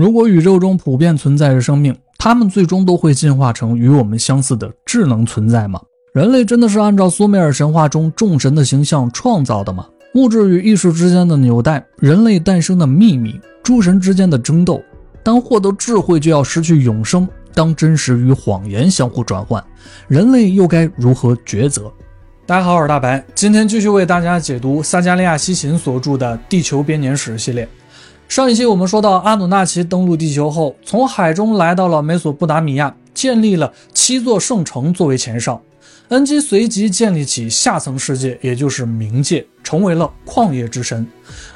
如果宇宙中普遍存在着生命，他们最终都会进化成与我们相似的智能存在吗？人类真的是按照苏美尔神话中众神的形象创造的吗？物质与意识之间的纽带，人类诞生的秘密，诸神之间的争斗，当获得智慧就要失去永生，当真实与谎言相互转换，人类又该如何抉择？大家好，我是大白，今天继续为大家解读撒加利亚西芹所著的《地球编年史》系列。上一期我们说到，阿努纳奇登陆地球后，从海中来到了美索不达米亚，建立了七座圣城作为前哨。恩基随即建立起下层世界，也就是冥界，成为了矿业之神。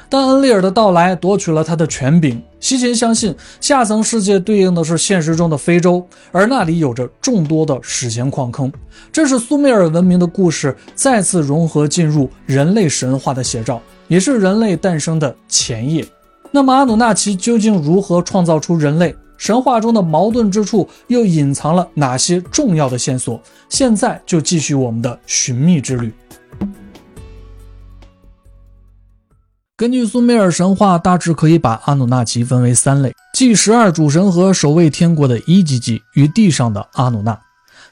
但恩利尔的到来夺取了他的权柄。西芹相信，下层世界对应的是现实中的非洲，而那里有着众多的史前矿坑。这是苏美尔文明的故事再次融合进入人类神话的写照，也是人类诞生的前夜。那么阿努纳奇究竟如何创造出人类？神话中的矛盾之处又隐藏了哪些重要的线索？现在就继续我们的寻觅之旅。根据苏美尔神话，大致可以把阿努纳奇分为三类，即十二主神和守卫天国的伊吉吉与地上的阿努纳。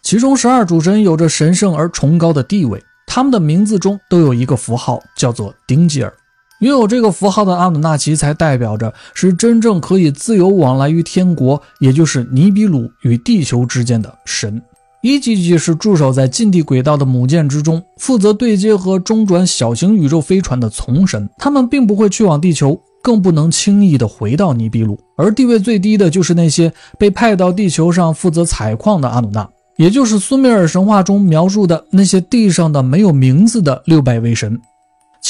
其中十二主神有着神圣而崇高的地位，他们的名字中都有一个符号，叫做丁吉尔。拥有这个符号的阿努纳奇才代表着是真正可以自由往来于天国，也就是尼比鲁与地球之间的神。伊吉吉是驻守在近地轨道的母舰之中，负责对接和中转小型宇宙飞船的从神。他们并不会去往地球，更不能轻易的回到尼比鲁。而地位最低的就是那些被派到地球上负责采矿的阿努纳，也就是苏美尔神话中描述的那些地上的没有名字的六百位神。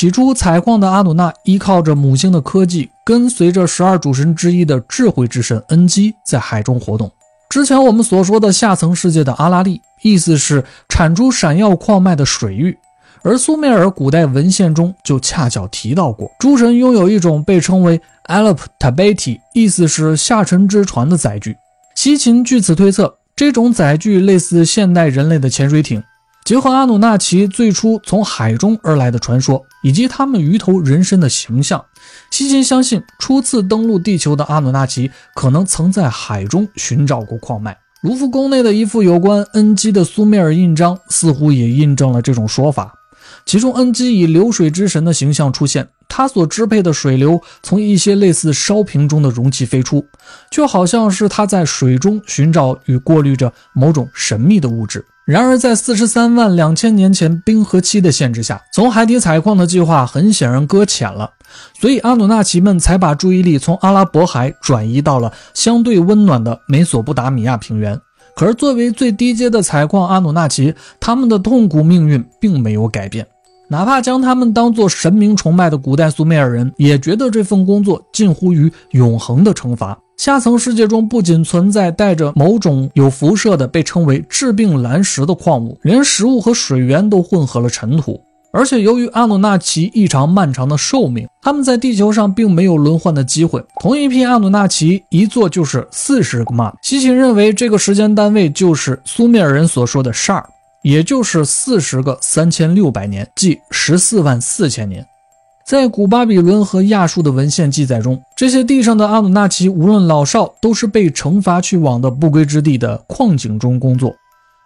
起初，采矿的阿努纳依靠着母星的科技，跟随着十二主神之一的智慧之神恩基在海中活动。之前我们所说的下层世界的阿拉利，意思是产出闪耀矿脉的水域，而苏美尔古代文献中就恰巧提到过，诸神拥有一种被称为 Alp Tabeti，意思是下沉之船的载具。西芹据此推测，这种载具类似现代人类的潜水艇。结合阿努纳奇最初从海中而来的传说，以及他们鱼头人身的形象，西金相信初次登陆地球的阿努纳奇可能曾在海中寻找过矿脉。卢浮宫内的一幅有关恩基的苏美尔印章，似乎也印证了这种说法。其中，恩基以流水之神的形象出现，他所支配的水流从一些类似烧瓶中的容器飞出，就好像是他在水中寻找与过滤着某种神秘的物质。然而，在四十三万两千年前冰河期的限制下，从海底采矿的计划很显然搁浅了，所以阿努纳奇们才把注意力从阿拉伯海转移到了相对温暖的美索不达米亚平原。可是，作为最低阶的采矿阿努纳奇，他们的痛苦命运并没有改变。哪怕将他们当作神明崇拜的古代苏美尔人，也觉得这份工作近乎于永恒的惩罚。下层世界中不仅存在带着某种有辐射的被称为致病蓝石的矿物，连食物和水源都混合了尘土。而且由于阿努纳奇异常漫长的寿命，他们在地球上并没有轮换的机会。同一批阿努纳奇一坐就是四十个 m 西芹认为这个时间单位就是苏美尔人所说的 shar，也就是四十个三千六百年，即十四万四千年。在古巴比伦和亚述的文献记载中，这些地上的阿努纳奇无论老少，都是被惩罚去往的不归之地的矿井中工作。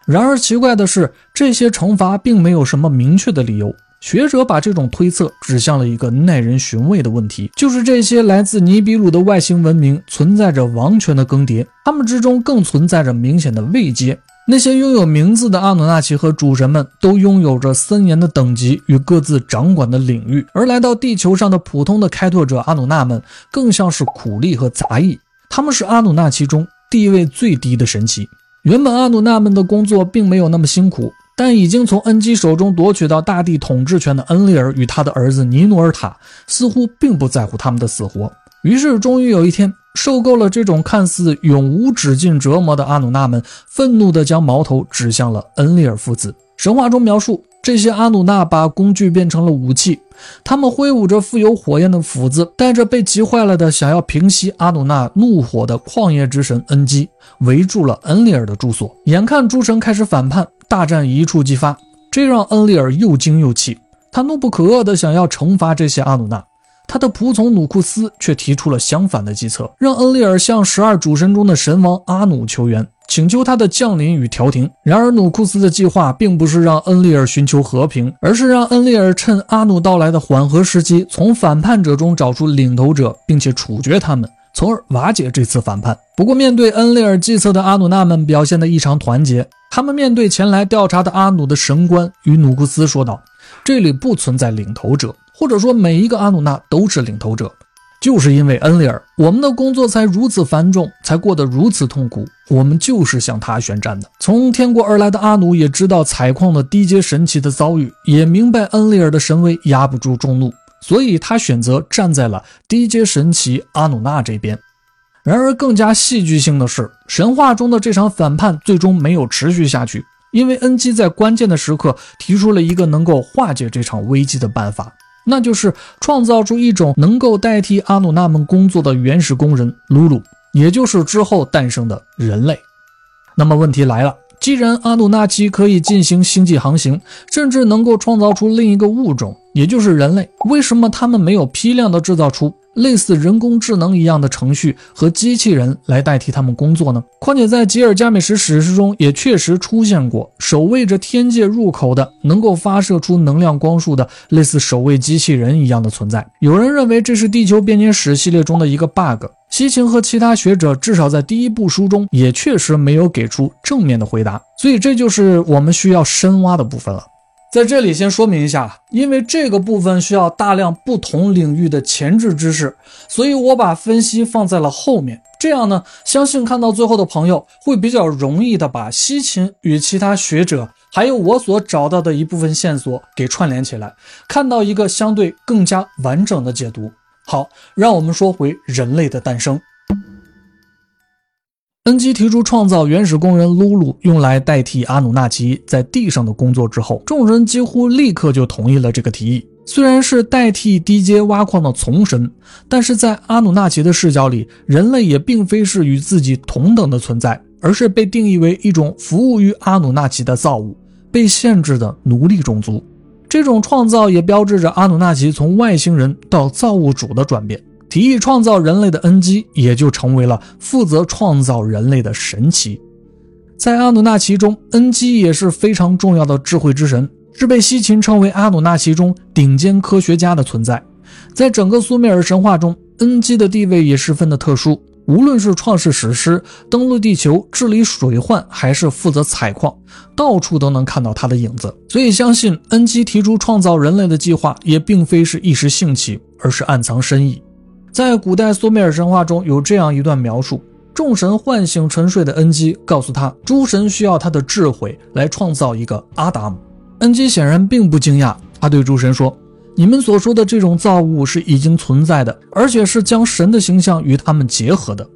然而奇怪的是，这些惩罚并没有什么明确的理由。学者把这种推测指向了一个耐人寻味的问题，就是这些来自尼比鲁的外星文明存在着王权的更迭，他们之中更存在着明显的位阶。那些拥有名字的阿努纳奇和主神们都拥有着森严的等级与各自掌管的领域，而来到地球上的普通的开拓者阿努纳们更像是苦力和杂役。他们是阿努纳奇中地位最低的神奇。原本阿努纳们的工作并没有那么辛苦，但已经从恩基手中夺取到大地统治权的恩利尔与他的儿子尼努尔塔似乎并不在乎他们的死活。于是，终于有一天。受够了这种看似永无止境折磨的阿努纳们，愤怒地将矛头指向了恩利尔父子。神话中描述，这些阿努纳把工具变成了武器，他们挥舞着富有火焰的斧子，带着被急坏了的想要平息阿努纳怒火的旷野之神恩基，围住了恩利尔的住所。眼看诸神开始反叛，大战一触即发，这让恩利尔又惊又气，他怒不可遏地想要惩罚这些阿努纳。他的仆从努库斯却提出了相反的计策，让恩利尔向十二主神中的神王阿努求援，请求他的降临与调停。然而，努库斯的计划并不是让恩利尔寻求和平，而是让恩利尔趁阿努到来的缓和时机，从反叛者中找出领头者，并且处决他们，从而瓦解这次反叛。不过，面对恩利尔计策的阿努纳们表现得异常团结。他们面对前来调查的阿努的神官，与努库斯说道：“这里不存在领头者，或者说每一个阿努纳都是领头者。就是因为恩利尔，我们的工作才如此繁重，才过得如此痛苦。我们就是向他宣战的。从天国而来的阿努也知道采矿的低阶神奇的遭遇，也明白恩利尔的神威压不住众怒，所以他选择站在了低阶神奇阿努纳这边。”然而，更加戏剧性的是，神话中的这场反叛最终没有持续下去，因为恩基在关键的时刻提出了一个能够化解这场危机的办法，那就是创造出一种能够代替阿努纳们工作的原始工人鲁鲁，也就是之后诞生的人类。那么问题来了，既然阿努纳奇可以进行星际航行，甚至能够创造出另一个物种，也就是人类，为什么他们没有批量的制造出？类似人工智能一样的程序和机器人来代替他们工作呢？况且在吉尔加美什史诗中也确实出现过守卫着天界入口的能够发射出能量光束的类似守卫机器人一样的存在。有人认为这是地球编年史系列中的一个 bug。西秦和其他学者至少在第一部书中也确实没有给出正面的回答，所以这就是我们需要深挖的部分了。在这里先说明一下，因为这个部分需要大量不同领域的前置知识，所以我把分析放在了后面。这样呢，相信看到最后的朋友会比较容易的把西秦与其他学者，还有我所找到的一部分线索给串联起来，看到一个相对更加完整的解读。好，让我们说回人类的诞生。恩基提出创造原始工人鲁鲁用来代替阿努纳奇在地上的工作之后，众人几乎立刻就同意了这个提议。虽然是代替低阶挖矿的从神，但是在阿努纳奇的视角里，人类也并非是与自己同等的存在，而是被定义为一种服务于阿努纳奇的造物，被限制的奴隶种族。这种创造也标志着阿努纳奇从外星人到造物主的转变。提议创造人类的恩基也就成为了负责创造人类的神奇。在阿努纳奇中，恩基也是非常重要的智慧之神，是被西秦称为阿努纳奇中顶尖科学家的存在。在整个苏美尔神话中，恩基的地位也十分的特殊。无论是创世史诗、登陆地球、治理水患，还是负责采矿，到处都能看到他的影子。所以，相信恩基提出创造人类的计划，也并非是一时兴起，而是暗藏深意。在古代苏美尔神话中有这样一段描述：众神唤醒沉睡的恩基，告诉他诸神需要他的智慧来创造一个阿达姆。恩基显然并不惊讶，他对诸神说：“你们所说的这种造物是已经存在的，而且是将神的形象与他们结合的。”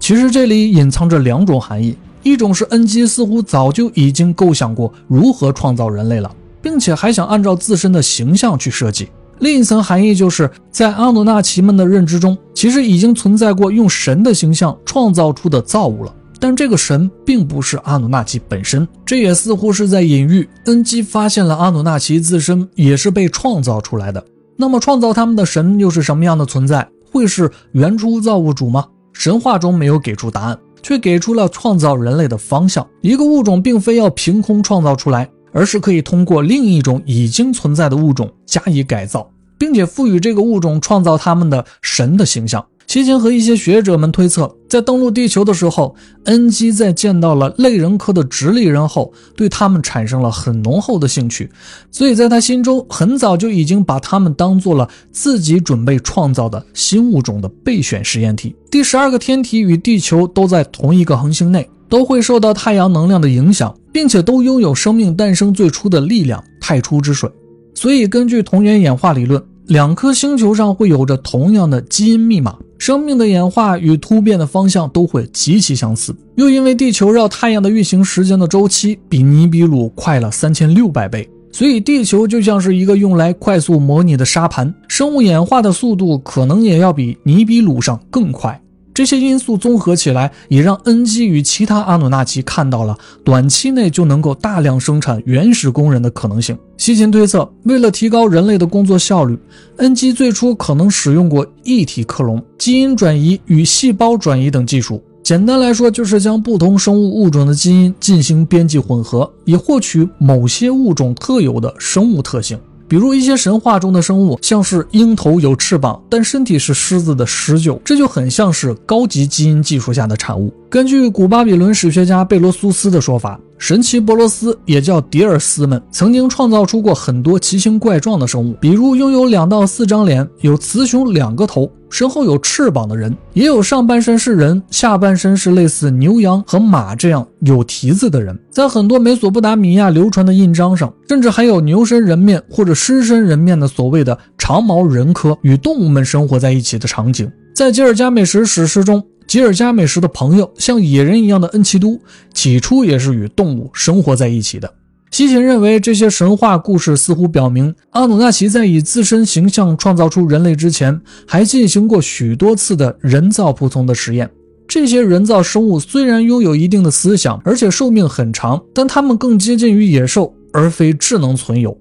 其实这里隐藏着两种含义：一种是恩基似乎早就已经构想过如何创造人类了，并且还想按照自身的形象去设计。另一层含义就是在阿努纳奇们的认知中，其实已经存在过用神的形象创造出的造物了，但这个神并不是阿努纳奇本身。这也似乎是在隐喻恩基发现了阿努纳奇自身也是被创造出来的。那么，创造他们的神又是什么样的存在？会是原初造物主吗？神话中没有给出答案，却给出了创造人类的方向。一个物种并非要凭空创造出来。而是可以通过另一种已经存在的物种加以改造，并且赋予这个物种创造他们的神的形象。西秦和一些学者们推测，在登陆地球的时候，恩基在见到了类人科的直立人后，对他们产生了很浓厚的兴趣，所以在他心中很早就已经把他们当做了自己准备创造的新物种的备选实验体。第十二个天体与地球都在同一个恒星内。都会受到太阳能量的影响，并且都拥有生命诞生最初的力量——太初之水。所以，根据同源演化理论，两颗星球上会有着同样的基因密码，生命的演化与突变的方向都会极其相似。又因为地球绕太阳的运行时间的周期比尼比鲁快了三千六百倍，所以地球就像是一个用来快速模拟的沙盘，生物演化的速度可能也要比尼比鲁上更快。这些因素综合起来，也让恩基与其他阿努纳奇看到了短期内就能够大量生产原始工人的可能性。西芹推测，为了提高人类的工作效率，恩基最初可能使用过异体克隆、基因转移与细胞转移等技术。简单来说，就是将不同生物物种的基因进行编辑混合，以获取某些物种特有的生物特性。比如一些神话中的生物，像是鹰头有翅膀，但身体是狮子的狮鹫，这就很像是高级基因技术下的产物。根据古巴比伦史学家贝罗苏斯的说法，神奇波罗斯也叫迪尔斯们曾经创造出过很多奇形怪状的生物，比如拥有两到四张脸、有雌雄两个头。身后有翅膀的人，也有上半身是人，下半身是类似牛羊和马这样有蹄子的人。在很多美索不达米亚流传的印章上，甚至还有牛身人面或者狮身人面的所谓的长毛人科与动物们生活在一起的场景。在吉尔加美什史诗中，吉尔加美什的朋友像野人一样的恩奇都，起初也是与动物生活在一起的。西芹认为，这些神话故事似乎表明，阿努纳奇在以自身形象创造出人类之前，还进行过许多次的人造仆从的实验。这些人造生物虽然拥有一定的思想，而且寿命很长，但它们更接近于野兽，而非智能存有。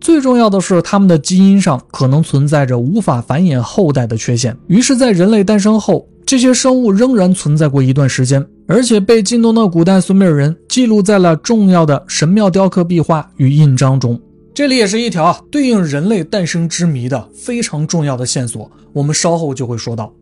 最重要的是，它们的基因上可能存在着无法繁衍后代的缺陷。于是，在人类诞生后，这些生物仍然存在过一段时间。而且被近东的古代苏美尔人记录在了重要的神庙雕刻壁画与印章中。这里也是一条对应人类诞生之谜的非常重要的线索。我们稍后就会说到，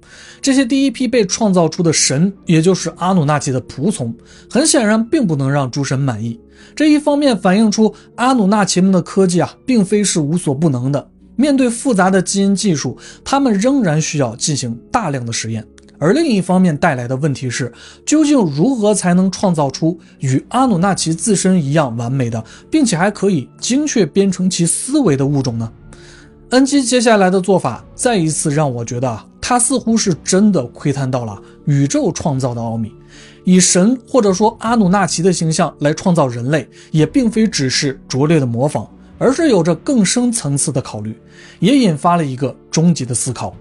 这些第一批被创造出的神，也就是阿努纳奇的仆从，很显然并不能让诸神满意。这一方面反映出阿努纳奇们的科技啊，并非是无所不能的。面对复杂的基因技术，他们仍然需要进行大量的实验。而另一方面带来的问题是，究竟如何才能创造出与阿努纳奇自身一样完美的，并且还可以精确编程其思维的物种呢？恩基接下来的做法再一次让我觉得，他似乎是真的窥探到了宇宙创造的奥秘。以神或者说阿努纳奇的形象来创造人类，也并非只是拙劣的模仿，而是有着更深层次的考虑，也引发了一个终极的思考。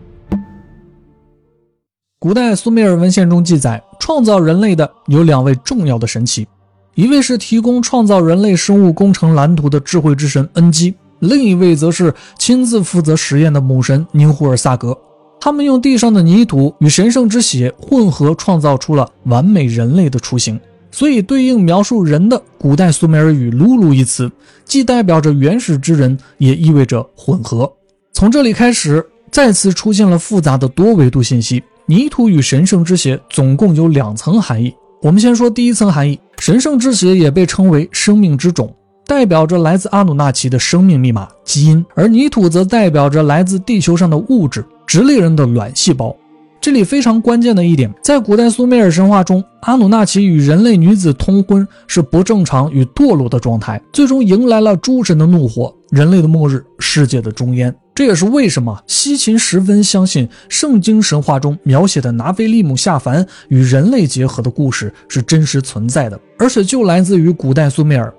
古代苏美尔文献中记载，创造人类的有两位重要的神奇，一位是提供创造人类生物工程蓝图的智慧之神恩基，另一位则是亲自负责实验的母神宁胡尔萨格。他们用地上的泥土与神圣之血混合，创造出了完美人类的雏形。所以，对应描述人的古代苏美尔语“鲁鲁”一词，既代表着原始之人，也意味着混合。从这里开始，再次出现了复杂的多维度信息。泥土与神圣之血总共有两层含义。我们先说第一层含义，神圣之血也被称为生命之种，代表着来自阿努纳奇的生命密码基因，而泥土则代表着来自地球上的物质，直立人的卵细胞。这里非常关键的一点，在古代苏美尔神话中，阿努纳奇与人类女子通婚是不正常与堕落的状态，最终迎来了诸神的怒火，人类的末日，世界的终焉。这也是为什么西秦十分相信圣经神话中描写的拿菲利姆下凡与人类结合的故事是真实存在的，而且就来自于古代苏美尔。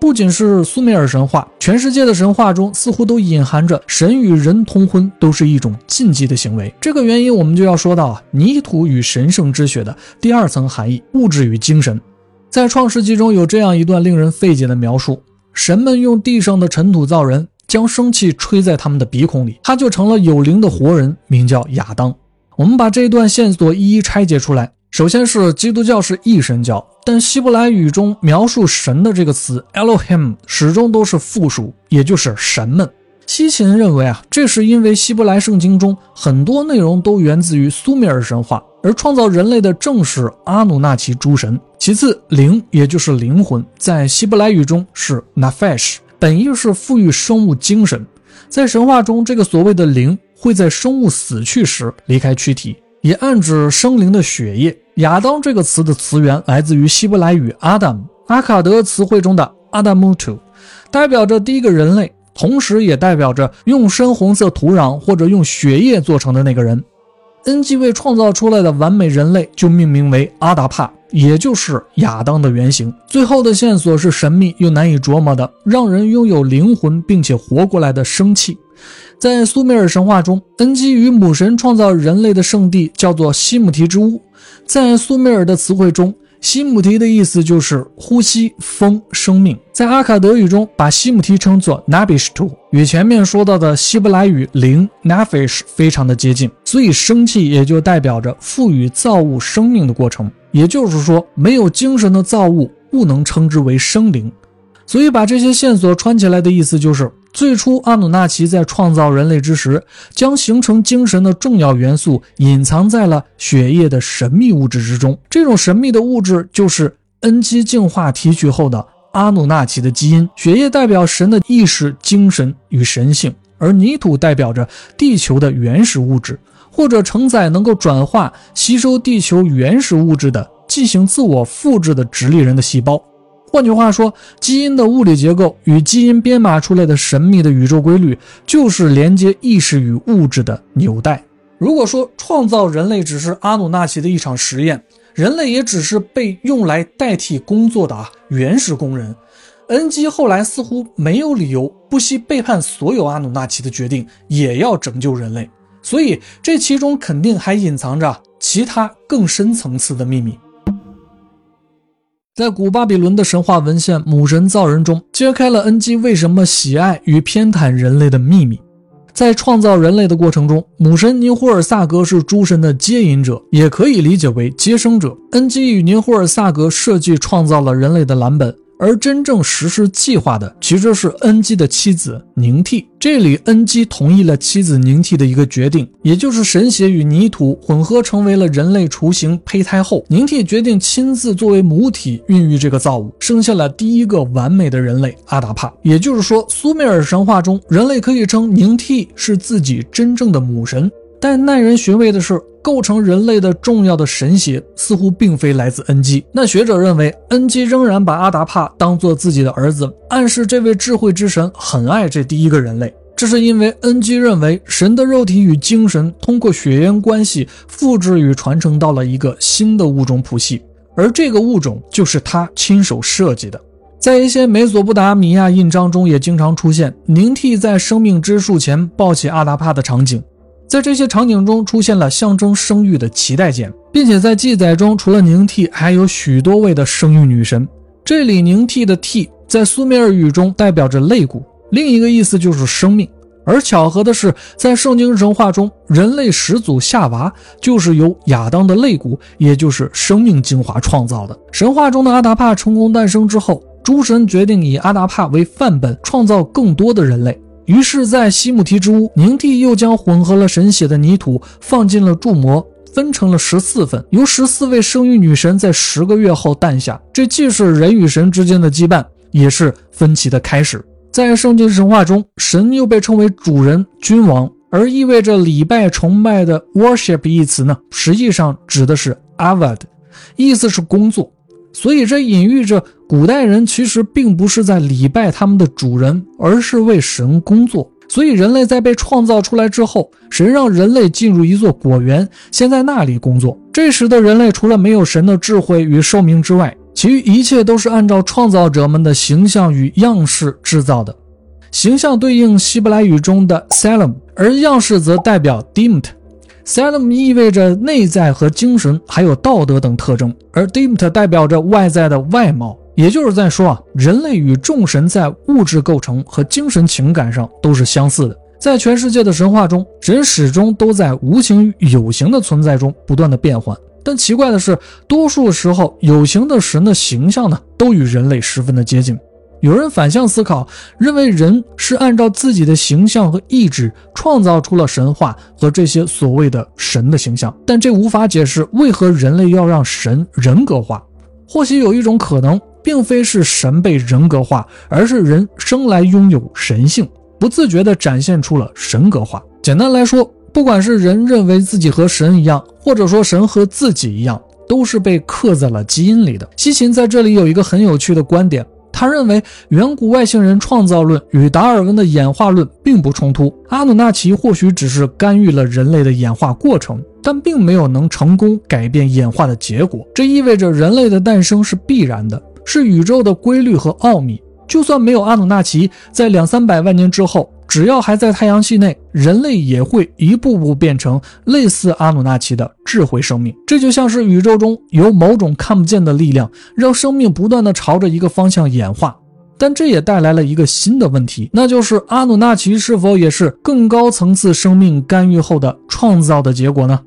不仅是苏美尔神话，全世界的神话中似乎都隐含着神与人通婚都是一种禁忌的行为。这个原因，我们就要说到啊，泥土与神圣之血的第二层含义——物质与精神。在创世纪中有这样一段令人费解的描述：神们用地上的尘土造人。将生气吹在他们的鼻孔里，他就成了有灵的活人，名叫亚当。我们把这一段线索一一拆解出来。首先是基督教是一神教，但希伯来语中描述神的这个词 Elohim 始终都是复数，也就是神们。西芹认为啊，这是因为希伯来圣经中很多内容都源自于苏美尔神话，而创造人类的正是阿努纳奇诸神。其次，灵也就是灵魂，在希伯来语中是 Nafesh。本意是赋予生物精神，在神话中，这个所谓的灵会在生物死去时离开躯体，也暗指生灵的血液。亚当这个词的词源来自于希伯来语 Adam，阿卡德词汇中的 Adamutu，代表着第一个人类，同时也代表着用深红色土壤或者用血液做成的那个人。恩基为创造出来的完美人类就命名为阿达帕。也就是亚当的原型。最后的线索是神秘又难以琢磨的，让人拥有灵魂并且活过来的生气。在苏美尔神话中，恩基与母神创造人类的圣地叫做西姆提之屋。在苏美尔的词汇中，西姆提的意思就是呼吸、风、生命。在阿卡德语中，把西姆提称作 Nabishtu，与前面说到的希伯来语灵 Nafish 非常的接近，所以生气也就代表着赋予造物生命的过程。也就是说，没有精神的造物不能称之为生灵。所以把这些线索串起来的意思就是。最初，阿努纳奇在创造人类之时，将形成精神的重要元素隐藏在了血液的神秘物质之中。这种神秘的物质就是 N 基净化提取后的阿努纳奇的基因。血液代表神的意识、精神与神性，而泥土代表着地球的原始物质，或者承载能够转化、吸收地球原始物质的进行自我复制的直立人的细胞。换句话说，基因的物理结构与基因编码出来的神秘的宇宙规律，就是连接意识与物质的纽带。如果说创造人类只是阿努纳奇的一场实验，人类也只是被用来代替工作的啊原始工人，恩基后来似乎没有理由不惜背叛所有阿努纳奇的决定，也要拯救人类。所以这其中肯定还隐藏着其他更深层次的秘密。在古巴比伦的神话文献《母神造人》中，揭开了恩基为什么喜爱与偏袒人类的秘密。在创造人类的过程中，母神尼胡尔萨格是诸神的接引者，也可以理解为接生者。恩基与尼胡尔萨格设计创造了人类的蓝本。而真正实施计划的其实是恩基的妻子宁替。这里恩基同意了妻子宁替的一个决定，也就是神血与泥土混合成为了人类雏形胚胎后，宁替决定亲自作为母体孕育这个造物，生下了第一个完美的人类阿达帕。也就是说，苏美尔神话中，人类可以称宁替是自己真正的母神。但耐人寻味的是，构成人类的重要的神血似乎并非来自恩基。那学者认为，恩基仍然把阿达帕当做自己的儿子，暗示这位智慧之神很爱这第一个人类。这是因为恩基认为，神的肉体与精神通过血缘关系复制与传承到了一个新的物种谱系，而这个物种就是他亲手设计的。在一些美索不达米亚印章中，也经常出现宁替在生命之树前抱起阿达帕的场景。在这些场景中出现了象征生育的脐带剑，并且在记载中，除了宁替，还有许多位的生育女神。这里宁替的替在苏美尔语中代表着肋骨，另一个意思就是生命。而巧合的是，在圣经神话中，人类始祖夏娃就是由亚当的肋骨，也就是生命精华创造的。神话中的阿达帕成功诞生之后，诸神决定以阿达帕为范本，创造更多的人类。于是，在西姆提之屋，宁替又将混合了神血的泥土放进了铸模，分成了十四份，由十四位生育女神在十个月后诞下。这既是人与神之间的羁绊，也是分歧的开始。在圣经神话中，神又被称为主人、君王，而意味着礼拜、崇拜的 worship 一词呢，实际上指的是 avad，意思是工作。所以，这隐喻着古代人其实并不是在礼拜他们的主人，而是为神工作。所以，人类在被创造出来之后，神让人类进入一座果园，先在那里工作。这时的人类除了没有神的智慧与寿命之外，其余一切都是按照创造者们的形象与样式制造的。形象对应希伯来语中的 Salem，而样式则代表 Dimt。Salem 意味着内在和精神，还有道德等特征，而 Dimt 代表着外在的外貌。也就是在说啊，人类与众神在物质构成和精神情感上都是相似的。在全世界的神话中，人始终都在无形与有形的存在中不断的变换。但奇怪的是，多数时候有形的神的形象呢，都与人类十分的接近。有人反向思考，认为人是按照自己的形象和意志创造出了神话和这些所谓的神的形象，但这无法解释为何人类要让神人格化。或许有一种可能，并非是神被人格化，而是人生来拥有神性，不自觉地展现出了神格化。简单来说，不管是人认为自己和神一样，或者说神和自己一样，都是被刻在了基因里的。西芹在这里有一个很有趣的观点。他认为远古外星人创造论与达尔文的演化论并不冲突。阿努纳奇或许只是干预了人类的演化过程，但并没有能成功改变演化的结果。这意味着人类的诞生是必然的，是宇宙的规律和奥秘。就算没有阿努纳奇，在两三百万年之后，只要还在太阳系内，人类也会一步步变成类似阿努纳奇的智慧生命。这就像是宇宙中有某种看不见的力量，让生命不断的朝着一个方向演化。但这也带来了一个新的问题，那就是阿努纳奇是否也是更高层次生命干预后的创造的结果呢？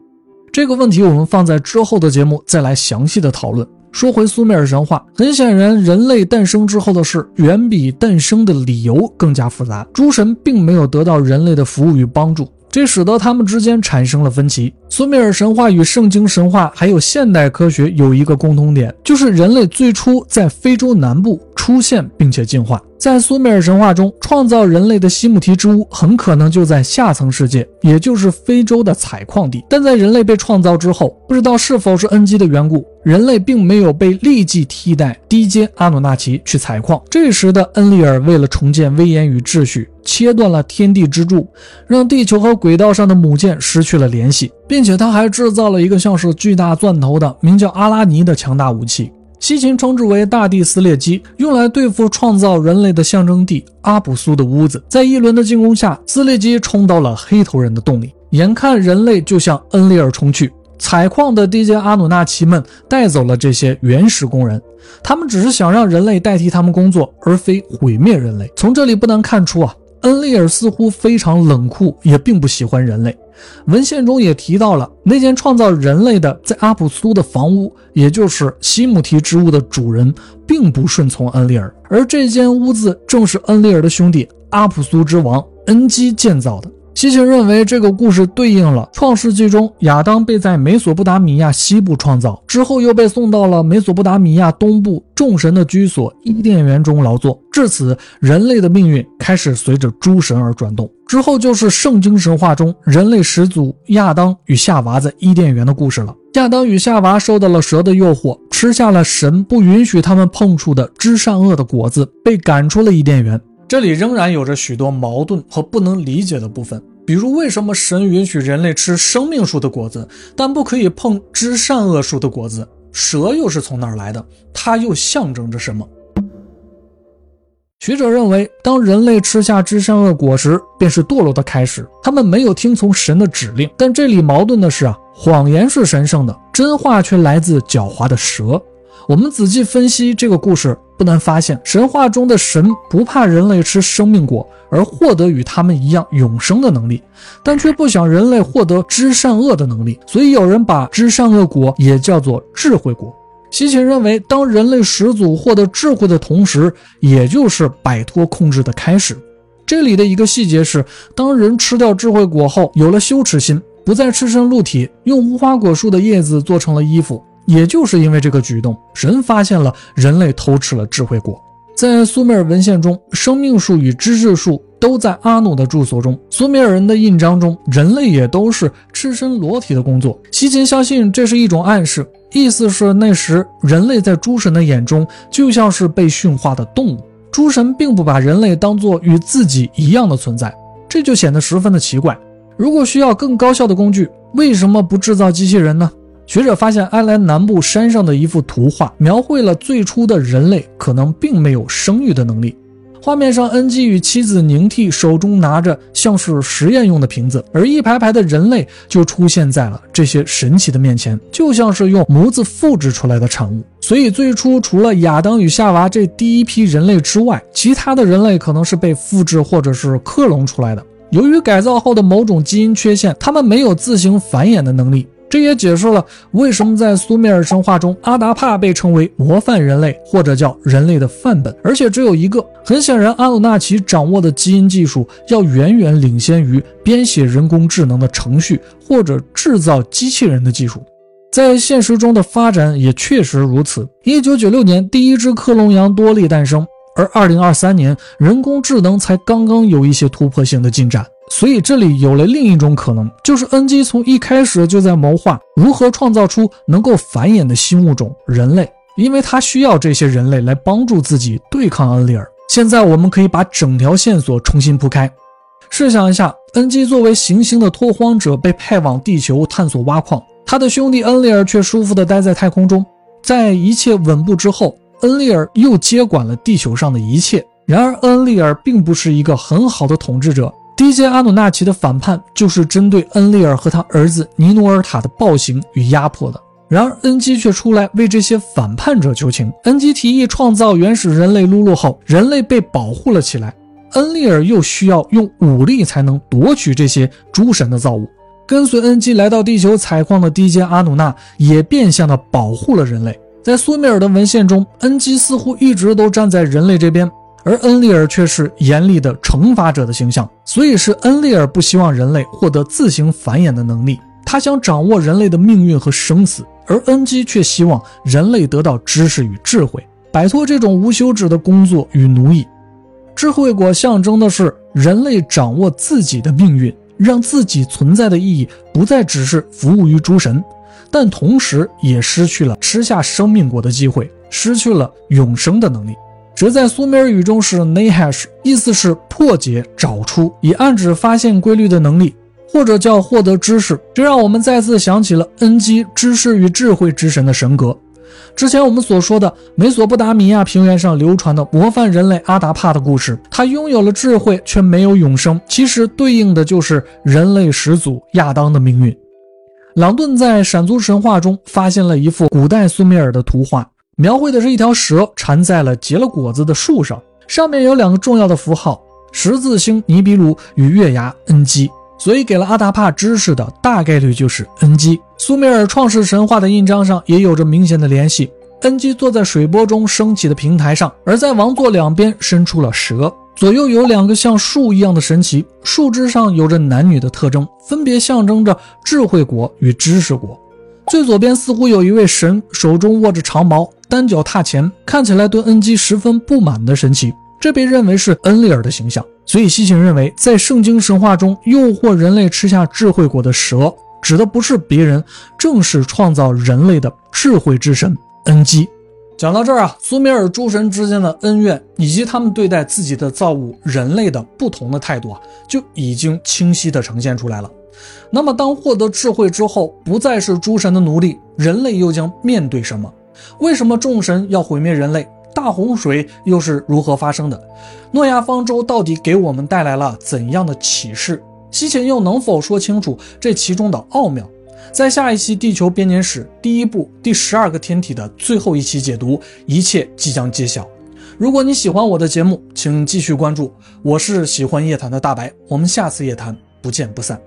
这个问题我们放在之后的节目再来详细的讨论。说回苏美尔神话，很显然，人类诞生之后的事远比诞生的理由更加复杂。诸神并没有得到人类的服务与帮助，这使得他们之间产生了分歧。苏美尔神话与圣经神话还有现代科学有一个共同点，就是人类最初在非洲南部出现并且进化。在苏美尔神话中，创造人类的西姆提之屋很可能就在下层世界，也就是非洲的采矿地。但在人类被创造之后，不知道是否是恩基的缘故，人类并没有被立即替代低阶阿努纳奇去采矿。这时的恩利尔为了重建威严与秩序，切断了天地之柱，让地球和轨道上的母舰失去了联系，并且他还制造了一个像是巨大钻头的名叫阿拉尼的强大武器。西秦称之为大地撕裂机，用来对付创造人类的象征地阿卜苏的屋子。在一轮的进攻下，撕裂机冲到了黑头人的洞里，眼看人类就向恩利尔冲去。采矿的低阶阿努纳奇们带走了这些原始工人，他们只是想让人类代替他们工作，而非毁灭人类。从这里不难看出啊，恩利尔似乎非常冷酷，也并不喜欢人类。文献中也提到了那间创造人类的在阿普苏的房屋，也就是西姆提之屋的主人，并不顺从恩利尔，而这间屋子正是恩利尔的兄弟阿普苏之王恩基建造的。西秦认为这个故事对应了创世纪中亚当被在美索不达米亚西部创造之后，又被送到了美索不达米亚东部众神的居所伊甸园中劳作。至此，人类的命运开始随着诸神而转动。之后就是圣经神话中人类始祖亚当与夏娃在伊甸园的故事了。亚当与夏娃受到了蛇的诱惑，吃下了神不允许他们碰触的知善恶的果子，被赶出了伊甸园。这里仍然有着许多矛盾和不能理解的部分，比如为什么神允许人类吃生命树的果子，但不可以碰知善恶树的果子？蛇又是从哪儿来的？它又象征着什么？学者认为，当人类吃下知善恶果实，便是堕落的开始。他们没有听从神的指令，但这里矛盾的是啊，谎言是神圣的，真话却来自狡猾的蛇。我们仔细分析这个故事，不难发现，神话中的神不怕人类吃生命果而获得与他们一样永生的能力，但却不想人类获得知善恶的能力。所以有人把知善恶果也叫做智慧果。西秦认为，当人类始祖获得智慧的同时，也就是摆脱控制的开始。这里的一个细节是，当人吃掉智慧果后，有了羞耻心，不再赤身露体，用无花果树的叶子做成了衣服。也就是因为这个举动，神发现了人类偷吃了智慧果。在苏美尔文献中，生命树与知识树都在阿努的住所中。苏美尔人的印章中，人类也都是赤身裸体的工作。西秦相信这是一种暗示，意思是那时人类在诸神的眼中就像是被驯化的动物，诸神并不把人类当作与自己一样的存在，这就显得十分的奇怪。如果需要更高效的工具，为什么不制造机器人呢？学者发现，埃兰南部山上的一幅图画，描绘了最初的人类可能并没有生育的能力。画面上，恩基与妻子宁替手中拿着像是实验用的瓶子，而一排排的人类就出现在了这些神奇的面前，就像是用模子复制出来的产物。所以，最初除了亚当与夏娃这第一批人类之外，其他的人类可能是被复制或者是克隆出来的。由于改造后的某种基因缺陷，他们没有自行繁衍的能力。这也解释了为什么在苏美尔神话中，阿达帕被称为模范人类，或者叫人类的范本，而且只有一个。很显然，阿努纳奇掌握的基因技术要远远领先于编写人工智能的程序或者制造机器人的技术。在现实中的发展也确实如此。一九九六年，第一只克隆羊多利诞生，而二零二三年，人工智能才刚刚有一些突破性的进展。所以这里有了另一种可能，就是恩基从一开始就在谋划如何创造出能够繁衍的新物种——人类，因为他需要这些人类来帮助自己对抗恩利尔。现在我们可以把整条线索重新铺开。试想一下，恩基作为行星的拓荒者被派往地球探索挖矿，他的兄弟恩利尔却舒服地待在太空中。在一切稳步之后，恩利尔又接管了地球上的一切。然而，恩利尔并不是一个很好的统治者。第一届阿努纳奇的反叛就是针对恩利尔和他儿子尼努尔塔的暴行与压迫的。然而，恩基却出来为这些反叛者求情。恩基提议创造原始人类露露后，人类被保护了起来。恩利尔又需要用武力才能夺取这些诸神的造物。跟随恩基来到地球采矿的低阶阿努纳也变相的保护了人类。在苏美尔的文献中，恩基似乎一直都站在人类这边，而恩利尔却是严厉的惩罚者的形象。所以是恩利尔不希望人类获得自行繁衍的能力，他想掌握人类的命运和生死。而恩基却希望人类得到知识与智慧，摆脱这种无休止的工作与奴役。智慧果象征的是人类掌握自己的命运，让自己存在的意义不再只是服务于诸神，但同时也失去了吃下生命果的机会，失去了永生的能力。这在苏美尔语中是 Nahash，意思是破解、找出，以暗指发现规律的能力。或者叫获得知识，这让我们再次想起了恩基知识与智慧之神的神格。之前我们所说的美索不达米亚平原上流传的模范人类阿达帕的故事，他拥有了智慧却没有永生，其实对应的就是人类始祖亚当的命运。朗顿在闪族神话中发现了一幅古代苏美尔的图画，描绘的是一条蛇缠在了结了果子的树上，上面有两个重要的符号：十字星尼比鲁与月牙恩基。所以，给了阿达帕知识的大概率就是恩基。苏美尔创世神话的印章上也有着明显的联系。恩基坐在水波中升起的平台上，而在王座两边伸出了蛇，左右有两个像树一样的神奇，树枝上有着男女的特征，分别象征着智慧果与知识果。最左边似乎有一位神，手中握着长矛，单脚踏前，看起来对恩基十分不满的神奇。这被认为是恩利尔的形象。所以，西行认为，在圣经神话中，诱惑人类吃下智慧果的蛇，指的不是别人，正是创造人类的智慧之神恩基。讲到这儿啊，苏美尔诸神之间的恩怨，以及他们对待自己的造物人类的不同的态度啊，就已经清晰地呈现出来了。那么，当获得智慧之后，不再是诸神的奴隶，人类又将面对什么？为什么众神要毁灭人类？大洪水又是如何发生的？诺亚方舟到底给我们带来了怎样的启示？西秦又能否说清楚这其中的奥妙？在下一期《地球编年史》第一部第十二个天体的最后一期解读，一切即将揭晓。如果你喜欢我的节目，请继续关注。我是喜欢夜谈的大白，我们下次夜谈不见不散。